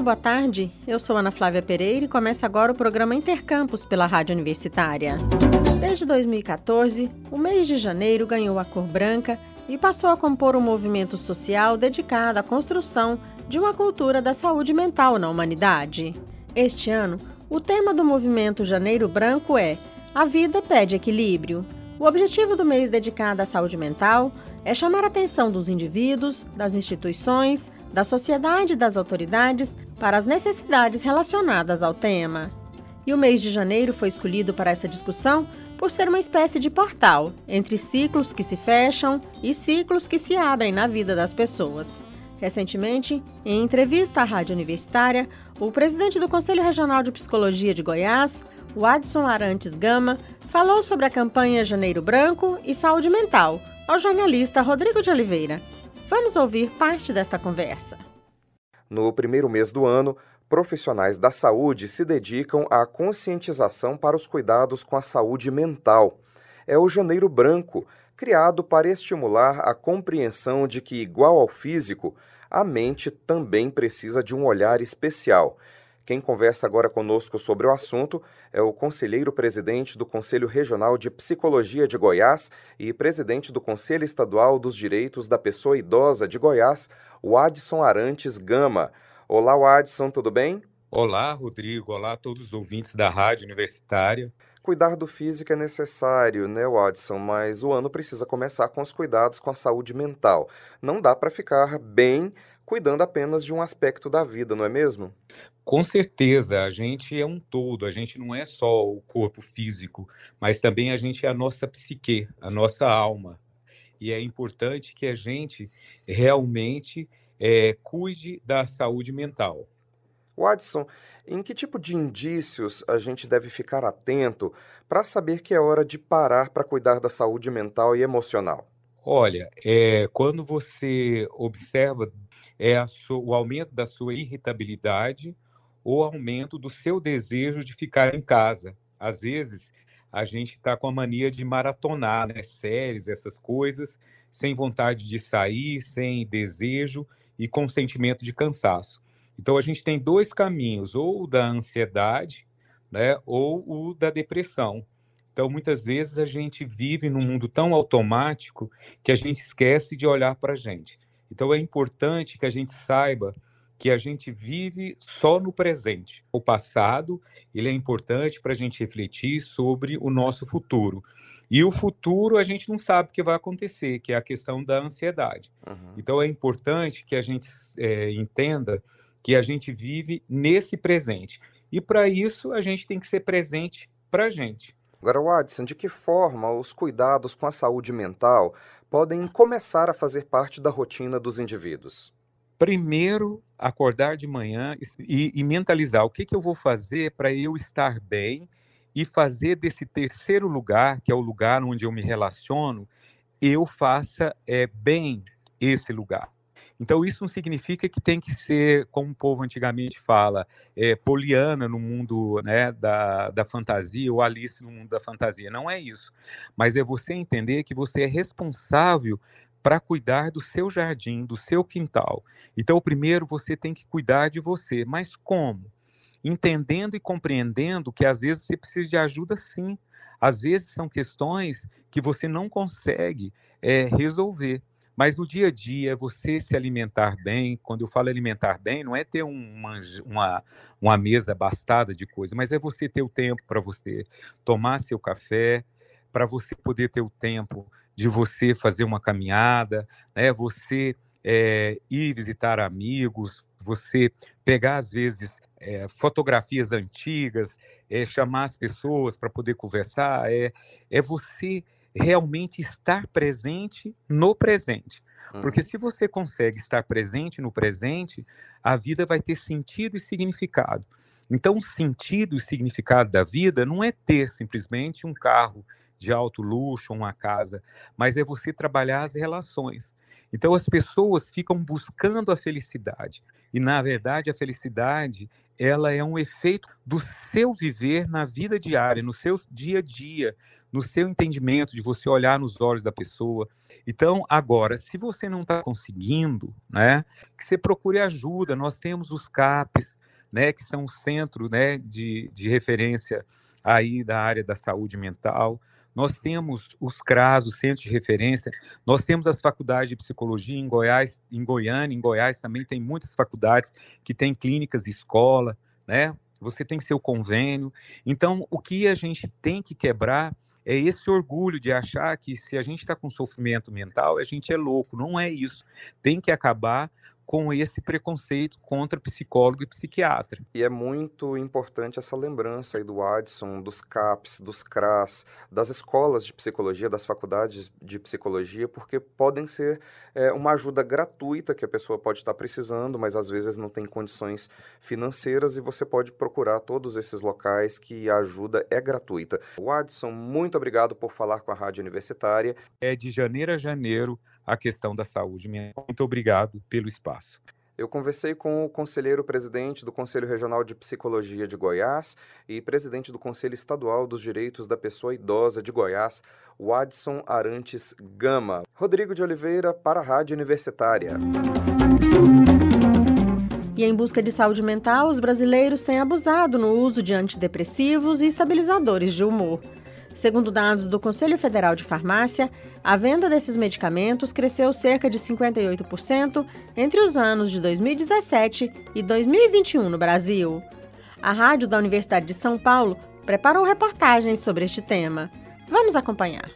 Boa tarde. Eu sou Ana Flávia Pereira e começa agora o programa Intercampus pela Rádio Universitária. Desde 2014, o mês de janeiro ganhou a cor branca e passou a compor um movimento social dedicado à construção de uma cultura da saúde mental na humanidade. Este ano, o tema do movimento Janeiro Branco é A Vida Pede Equilíbrio. O objetivo do mês dedicado à saúde mental é chamar a atenção dos indivíduos, das instituições, da sociedade e das autoridades para as necessidades relacionadas ao tema. E o mês de janeiro foi escolhido para essa discussão por ser uma espécie de portal entre ciclos que se fecham e ciclos que se abrem na vida das pessoas. Recentemente, em entrevista à Rádio Universitária, o presidente do Conselho Regional de Psicologia de Goiás, o Adson Arantes Gama, falou sobre a campanha Janeiro Branco e Saúde Mental ao jornalista Rodrigo de Oliveira. Vamos ouvir parte desta conversa. No primeiro mês do ano, profissionais da saúde se dedicam à conscientização para os cuidados com a saúde mental. É o Janeiro Branco, criado para estimular a compreensão de que, igual ao físico, a mente também precisa de um olhar especial quem conversa agora conosco sobre o assunto é o conselheiro presidente do Conselho Regional de Psicologia de Goiás e presidente do Conselho Estadual dos Direitos da Pessoa Idosa de Goiás, o Adson Arantes Gama. Olá, Adson, tudo bem? Olá, Rodrigo. Olá a todos os ouvintes da Rádio Universitária. Cuidar do físico é necessário, né, Watson? Mas o ano precisa começar com os cuidados com a saúde mental. Não dá para ficar bem cuidando apenas de um aspecto da vida, não é mesmo? Com certeza, a gente é um todo, a gente não é só o corpo físico, mas também a gente é a nossa psique, a nossa alma. E é importante que a gente realmente é, cuide da saúde mental. Watson, em que tipo de indícios a gente deve ficar atento para saber que é hora de parar para cuidar da saúde mental e emocional? Olha, é, quando você observa é o aumento da sua irritabilidade ou aumento do seu desejo de ficar em casa. Às vezes, a gente está com a mania de maratonar né, séries, essas coisas, sem vontade de sair, sem desejo e com sentimento de cansaço. Então, a gente tem dois caminhos, ou o da ansiedade, né, ou o da depressão. Então, muitas vezes a gente vive num mundo tão automático que a gente esquece de olhar para a gente. Então é importante que a gente saiba que a gente vive só no presente. O passado, ele é importante para a gente refletir sobre o nosso futuro. E o futuro a gente não sabe o que vai acontecer, que é a questão da ansiedade. Uhum. Então é importante que a gente é, entenda que a gente vive nesse presente. E para isso a gente tem que ser presente para a gente. Agora, Watson, de que forma os cuidados com a saúde mental podem começar a fazer parte da rotina dos indivíduos? Primeiro, acordar de manhã e, e mentalizar o que, que eu vou fazer para eu estar bem e fazer desse terceiro lugar, que é o lugar onde eu me relaciono, eu faça é, bem esse lugar. Então, isso não significa que tem que ser, como o povo antigamente fala, é, poliana no mundo né, da, da fantasia ou Alice no mundo da fantasia. Não é isso. Mas é você entender que você é responsável para cuidar do seu jardim, do seu quintal. Então, primeiro você tem que cuidar de você. Mas como? Entendendo e compreendendo que às vezes você precisa de ajuda sim. Às vezes são questões que você não consegue é, resolver. Mas no dia a dia, você se alimentar bem, quando eu falo alimentar bem, não é ter uma, uma, uma mesa bastada de coisas, mas é você ter o tempo para você tomar seu café, para você poder ter o tempo de você fazer uma caminhada, né? você é, ir visitar amigos, você pegar, às vezes, é, fotografias antigas, é, chamar as pessoas para poder conversar, é, é você realmente estar presente no presente. Porque uhum. se você consegue estar presente no presente, a vida vai ter sentido e significado. Então, o sentido e significado da vida não é ter simplesmente um carro de alto luxo, uma casa, mas é você trabalhar as relações. Então, as pessoas ficam buscando a felicidade. E, na verdade, a felicidade ela é um efeito do seu viver na vida diária, no seu dia a dia, no seu entendimento, de você olhar nos olhos da pessoa. Então, agora, se você não está conseguindo, né, que você procure ajuda. Nós temos os CAPs, né, que são o centro né, de, de referência aí da área da saúde mental. Nós temos os CRAS, o Centro de Referência, nós temos as faculdades de psicologia em Goiás, em Goiânia, em Goiás também tem muitas faculdades que têm clínicas e escola, né? Você tem seu convênio. Então, o que a gente tem que quebrar é esse orgulho de achar que se a gente está com sofrimento mental, a gente é louco. Não é isso. Tem que acabar com esse preconceito contra psicólogo e psiquiatra. E é muito importante essa lembrança aí do Adson, dos CAPs, dos CRAS, das escolas de psicologia, das faculdades de psicologia, porque podem ser é, uma ajuda gratuita que a pessoa pode estar precisando, mas às vezes não tem condições financeiras e você pode procurar todos esses locais que a ajuda é gratuita. O Adson, muito obrigado por falar com a Rádio Universitária. É de janeiro a janeiro a questão da saúde mental. Muito obrigado pelo espaço. Eu conversei com o conselheiro presidente do Conselho Regional de Psicologia de Goiás e presidente do Conselho Estadual dos Direitos da Pessoa Idosa de Goiás, Wadson Arantes Gama. Rodrigo de Oliveira, para a Rádio Universitária. E em busca de saúde mental, os brasileiros têm abusado no uso de antidepressivos e estabilizadores de humor. Segundo dados do Conselho Federal de Farmácia, a venda desses medicamentos cresceu cerca de 58% entre os anos de 2017 e 2021 no Brasil. A rádio da Universidade de São Paulo preparou reportagens sobre este tema. Vamos acompanhar.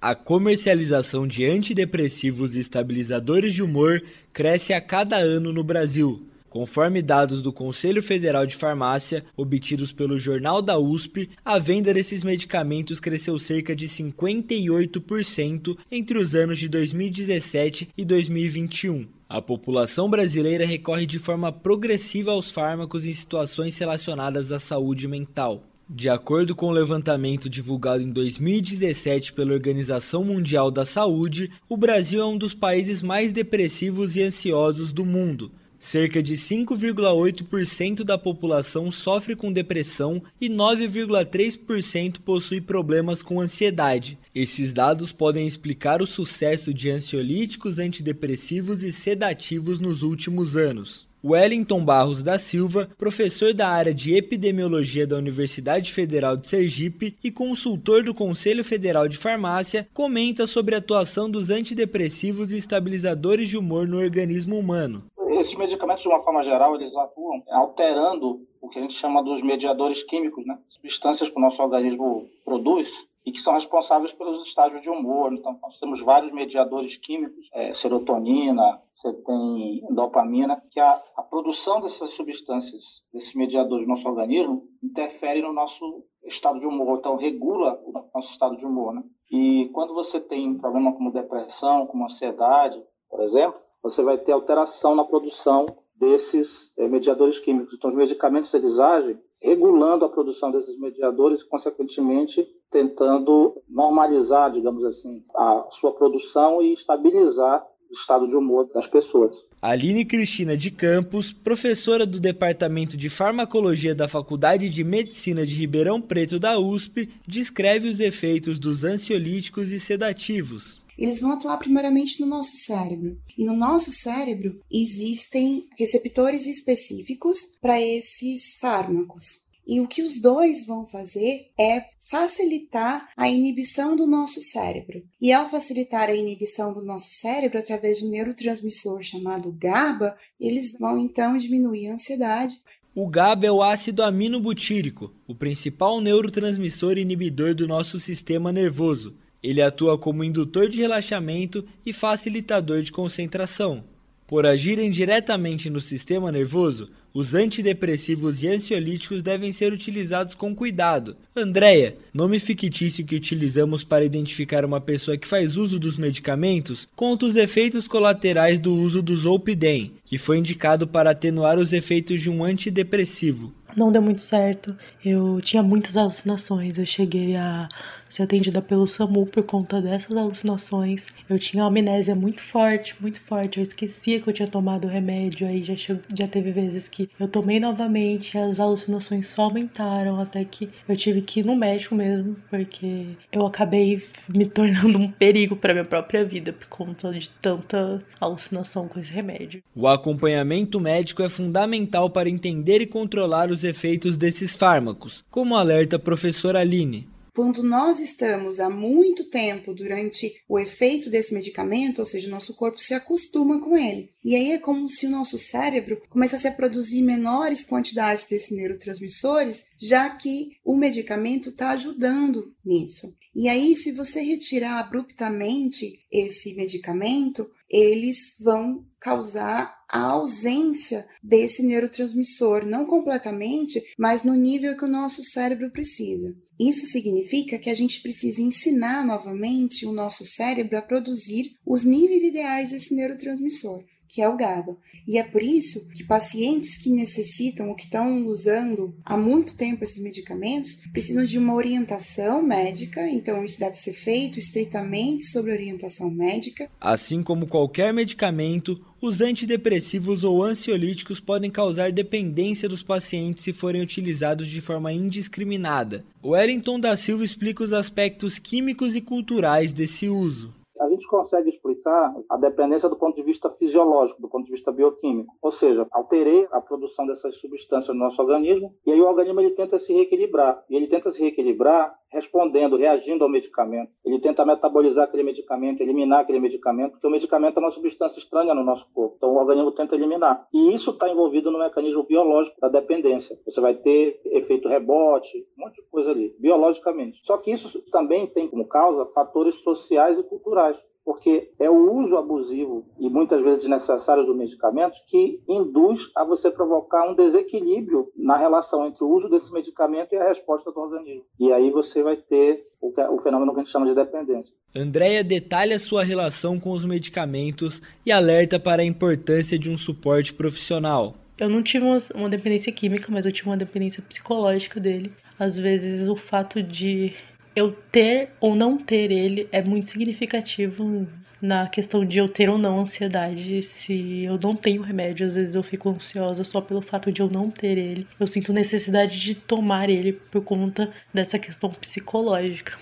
A comercialização de antidepressivos e estabilizadores de humor cresce a cada ano no Brasil. Conforme dados do Conselho Federal de Farmácia, obtidos pelo Jornal da USP, a venda desses medicamentos cresceu cerca de 58% entre os anos de 2017 e 2021. A população brasileira recorre de forma progressiva aos fármacos em situações relacionadas à saúde mental. De acordo com o levantamento divulgado em 2017 pela Organização Mundial da Saúde, o Brasil é um dos países mais depressivos e ansiosos do mundo, Cerca de 5,8% da população sofre com depressão e 9,3% possui problemas com ansiedade. Esses dados podem explicar o sucesso de ansiolíticos, antidepressivos e sedativos nos últimos anos. Wellington Barros da Silva, professor da área de epidemiologia da Universidade Federal de Sergipe e consultor do Conselho Federal de Farmácia, comenta sobre a atuação dos antidepressivos e estabilizadores de humor no organismo humano. Esses medicamentos, de uma forma geral, eles atuam alterando o que a gente chama dos mediadores químicos, né? substâncias que o nosso organismo produz e que são responsáveis pelos estágios de humor. Então, nós temos vários mediadores químicos, é, serotonina, você tem dopamina, que a, a produção dessas substâncias, desses mediadores no nosso organismo, interfere no nosso estado de humor, então regula o nosso estado de humor. Né? E quando você tem um problema como depressão, como ansiedade, por exemplo, você vai ter alteração na produção desses é, mediadores químicos. Então, os medicamentos eles agem regulando a produção desses mediadores e, consequentemente, tentando normalizar, digamos assim, a sua produção e estabilizar o estado de humor das pessoas. Aline Cristina de Campos, professora do Departamento de Farmacologia da Faculdade de Medicina de Ribeirão Preto da USP, descreve os efeitos dos ansiolíticos e sedativos eles vão atuar primeiramente no nosso cérebro. E no nosso cérebro existem receptores específicos para esses fármacos. E o que os dois vão fazer é facilitar a inibição do nosso cérebro. E ao facilitar a inibição do nosso cérebro através de um neurotransmissor chamado GABA, eles vão então diminuir a ansiedade. O GABA é o ácido aminobutírico, o principal neurotransmissor inibidor do nosso sistema nervoso. Ele atua como indutor de relaxamento e facilitador de concentração. Por agirem diretamente no sistema nervoso, os antidepressivos e ansiolíticos devem ser utilizados com cuidado. Andréia, nome fictício que utilizamos para identificar uma pessoa que faz uso dos medicamentos, conta os efeitos colaterais do uso do Zolpidem, que foi indicado para atenuar os efeitos de um antidepressivo. Não deu muito certo. Eu tinha muitas alucinações. Eu cheguei a ser atendida pelo SAMU por conta dessas alucinações. Eu tinha uma amnésia muito forte, muito forte. Eu esquecia que eu tinha tomado o remédio. Aí já, chegou, já teve vezes que eu tomei novamente, as alucinações só aumentaram até que eu tive que ir no médico mesmo, porque eu acabei me tornando um perigo para minha própria vida por conta de tanta alucinação com esse remédio. O acompanhamento médico é fundamental para entender e controlar os efeitos desses fármacos, como alerta a professora Aline. Quando nós estamos há muito tempo durante o efeito desse medicamento, ou seja, o nosso corpo se acostuma com ele. E aí é como se o nosso cérebro começasse a produzir menores quantidades desses neurotransmissores, já que o medicamento está ajudando nisso. E aí, se você retirar abruptamente esse medicamento, eles vão causar a ausência desse neurotransmissor, não completamente, mas no nível que o nosso cérebro precisa. Isso significa que a gente precisa ensinar novamente o nosso cérebro a produzir os níveis ideais desse neurotransmissor que é o GABA. E é por isso que pacientes que necessitam ou que estão usando há muito tempo esses medicamentos precisam de uma orientação médica, então isso deve ser feito estritamente sobre orientação médica. Assim como qualquer medicamento, os antidepressivos ou ansiolíticos podem causar dependência dos pacientes se forem utilizados de forma indiscriminada. Wellington da Silva explica os aspectos químicos e culturais desse uso a gente consegue explicar a dependência do ponto de vista fisiológico, do ponto de vista bioquímico. Ou seja, alterei a produção dessas substâncias no nosso organismo e aí o organismo ele tenta se reequilibrar. E ele tenta se reequilibrar respondendo, reagindo ao medicamento. Ele tenta metabolizar aquele medicamento, eliminar aquele medicamento, porque o medicamento é uma substância estranha no nosso corpo. Então o organismo tenta eliminar. E isso está envolvido no mecanismo biológico da dependência. Você vai ter efeito rebote, um monte de coisa ali, biologicamente. Só que isso também tem como causa fatores sociais e culturais porque é o uso abusivo e muitas vezes desnecessário do medicamento que induz a você provocar um desequilíbrio na relação entre o uso desse medicamento e a resposta do organismo. E aí você vai ter o, o fenômeno que a gente chama de dependência. Andréia detalha sua relação com os medicamentos e alerta para a importância de um suporte profissional. Eu não tive uma, uma dependência química, mas eu tive uma dependência psicológica dele. Às vezes o fato de eu ter ou não ter ele é muito significativo na questão de eu ter ou não ansiedade. Se eu não tenho remédio, às vezes eu fico ansiosa só pelo fato de eu não ter ele. Eu sinto necessidade de tomar ele por conta dessa questão psicológica.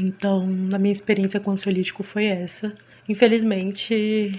Então, na minha experiência com ansiolítico foi essa. Infelizmente,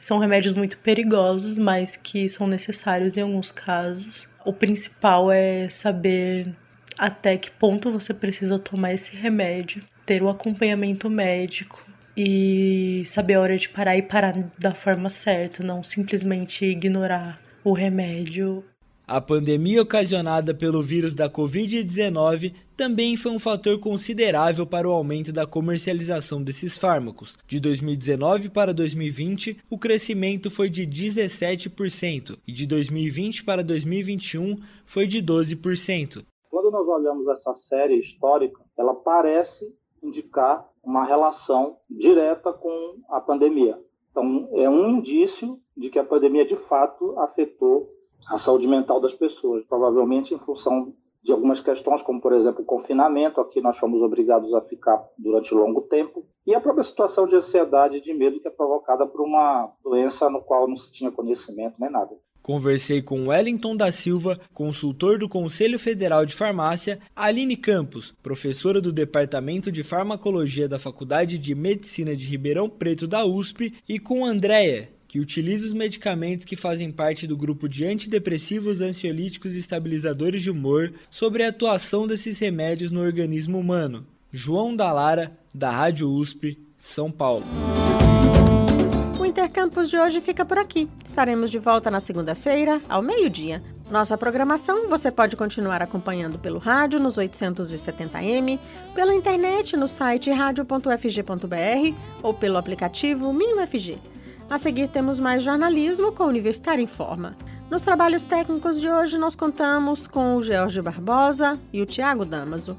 são remédios muito perigosos, mas que são necessários em alguns casos. O principal é saber até que ponto você precisa tomar esse remédio, ter o acompanhamento médico e saber a hora de parar e parar da forma certa, não simplesmente ignorar o remédio. A pandemia ocasionada pelo vírus da Covid-19 também foi um fator considerável para o aumento da comercialização desses fármacos. De 2019 para 2020, o crescimento foi de 17% e de 2020 para 2021 foi de 12%. Quando nós olhamos essa série histórica, ela parece indicar uma relação direta com a pandemia. Então, é um indício de que a pandemia de fato afetou a saúde mental das pessoas, provavelmente em função de algumas questões, como por exemplo o confinamento, aqui nós fomos obrigados a ficar durante longo tempo, e a própria situação de ansiedade e de medo que é provocada por uma doença no qual não se tinha conhecimento nem nada. Conversei com Wellington da Silva, consultor do Conselho Federal de Farmácia, Aline Campos, professora do Departamento de Farmacologia da Faculdade de Medicina de Ribeirão Preto da USP, e com Andréia, que utiliza os medicamentos que fazem parte do grupo de antidepressivos, ansiolíticos e estabilizadores de humor, sobre a atuação desses remédios no organismo humano. João Dalara, da Rádio USP, São Paulo. Intercampus de hoje fica por aqui. Estaremos de volta na segunda-feira, ao meio-dia. Nossa programação você pode continuar acompanhando pelo rádio nos 870m, pela internet no site radio.fg.br ou pelo aplicativo MinUFG. A seguir temos mais jornalismo com o Universitário em Forma. Nos trabalhos técnicos de hoje nós contamos com o George Barbosa e o Tiago Damaso.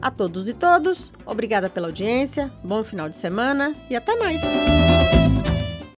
A todos e todos, obrigada pela audiência, bom final de semana e até mais!